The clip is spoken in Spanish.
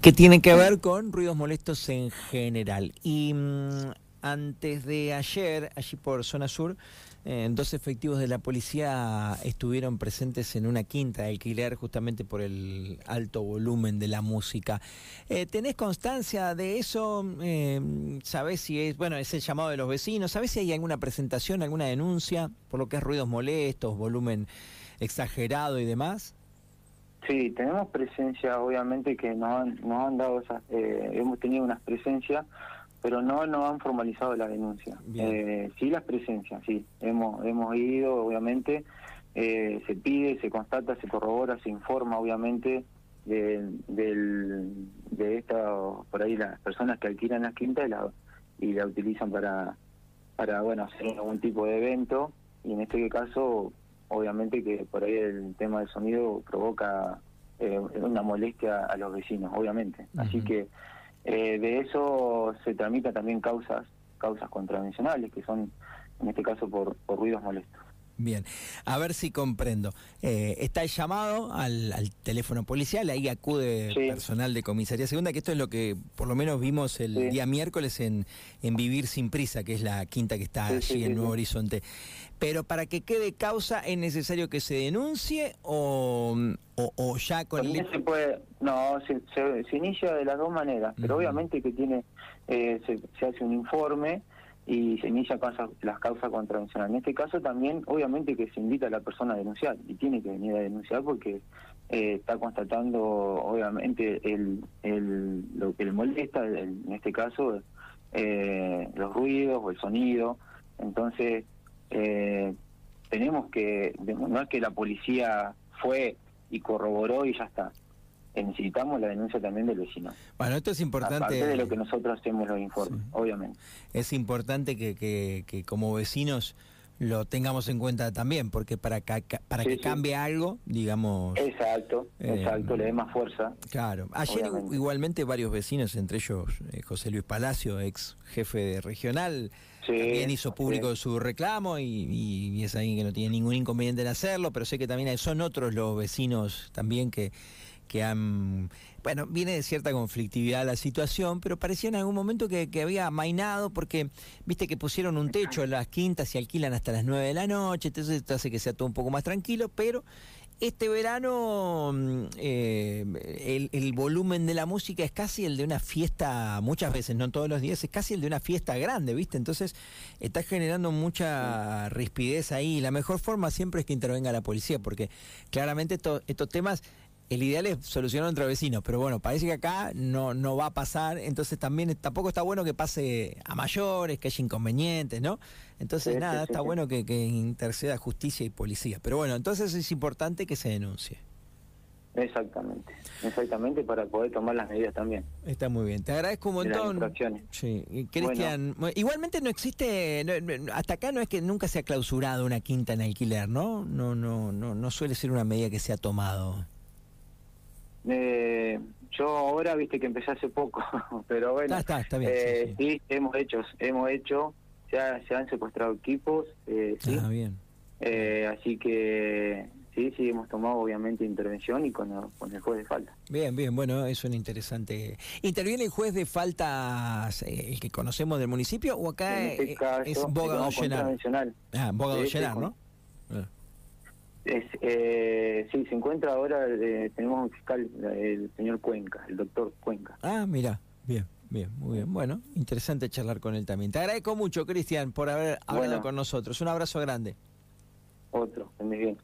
que tiene que ver con ruidos molestos en general. Y mm, antes de ayer, allí por zona sur, eh, dos efectivos de la policía estuvieron presentes en una quinta de alquiler justamente por el alto volumen de la música. Eh, ¿Tenés constancia de eso? Eh, ¿Sabés si es, bueno, es el llamado de los vecinos? ¿Sabés si hay alguna presentación, alguna denuncia por lo que es ruidos molestos, volumen exagerado y demás? Sí, tenemos presencia, obviamente que nos han, nos han dado esas, eh, hemos tenido unas presencias, pero no nos han formalizado la denuncia. Eh, sí las presencias, sí, hemos hemos ido, obviamente, eh, se pide, se constata, se corrobora, se informa, obviamente, de, del, de esta, por ahí las personas que alquilan las quintas y la, y la utilizan para, para, bueno, hacer algún tipo de evento, y en este caso obviamente que por ahí el tema del sonido provoca eh, una molestia a los vecinos, obviamente. Así que eh, de eso se tramita también causas, causas contravencionales, que son en este caso por, por ruidos molestos. Bien, a ver si comprendo. Eh, está el llamado al, teléfono policial, ahí acude personal de comisaría segunda, que esto es lo que por lo menos vimos el día miércoles en, en Vivir sin Prisa, que es la quinta que está allí en Nuevo Horizonte. Pero para que quede causa, ¿es necesario que se denuncie o, o, ya con el... Se puede, no, se, se, inicia de las dos maneras, pero obviamente que tiene, eh, se, se hace un informe y se inicia las causas contravencionales. En este caso también, obviamente que se invita a la persona a denunciar y tiene que venir a denunciar porque eh, está constatando, obviamente, el, lo que le molesta, en este caso, eh, los ruidos o el sonido. Entonces, eh, tenemos que, no es que la policía fue y corroboró y ya está necesitamos la denuncia también del vecino. Bueno, esto es importante. Aparte de lo que nosotros hacemos los informes, obviamente. Es importante que, que, como vecinos lo tengamos en cuenta también, porque para, para que cambie algo, digamos... Exacto, eh, exacto, le dé más fuerza. Claro. Ayer igualmente varios vecinos, entre ellos eh, José Luis Palacio, ex jefe de regional, también hizo público su reclamo y, y, es alguien que no tiene ningún inconveniente en hacerlo, pero sé que también son otros los vecinos también que que han... Bueno, viene de cierta conflictividad la situación, pero parecía en algún momento que, había amainado porque, viste que pusieron un techo en las quintas y alquilan hasta las 9 de la noche, entonces esto hace que sea todo un poco más tranquilo, pero este verano mm, eh, el, volumen de la música es casi el de una fiesta, muchas veces, no todos los días, es casi el de una fiesta grande, ¿viste? Entonces está generando mucha rispidez ahí. La mejor forma siempre es que intervenga la policía, porque claramente estos temas el ideal es solucionar entre vecinos, pero bueno, parece que acá no, no va a pasar, entonces también tampoco está bueno que pase a mayores, que haya inconvenientes, ¿no? Entonces nada, está bueno que, que, interceda justicia y policía, pero bueno, entonces es importante que se denuncie. Exactamente, exactamente para poder tomar las medidas también. Está muy bien, te agradezco un montón. Sí, Cristian, igualmente no existe, hasta acá no es que nunca se ha clausurado una quinta en alquiler, ¿no? No, no, no, no suele ser una medida que se ha tomado. Eh, yo ahora, viste que empecé hace poco, pero bueno, está, está, bien, eh, sí, hemos hecho, hemos hecho, se, se han secuestrado equipos, eh, sí. Ah, bien. Eh, así que sí, sí, hemos tomado obviamente intervención y con, con el juez de falta. Bien, bien, bueno, es interesante. ¿Interviene el juez de falta, el que conocemos del municipio, o acá este es Bogado Llenar? Ah, Bogado Llenar, ¿no? Ah. Es, eh, sí, se encuentra ahora, eh, tenemos un fiscal, el señor Cuenca, el doctor Cuenca. Ah, mira, bien, bien, muy bien. Bueno, interesante charlar con él también. Te agradezco mucho, Cristian, por haber hablado con nosotros. Un abrazo grande. Otro, muy bien.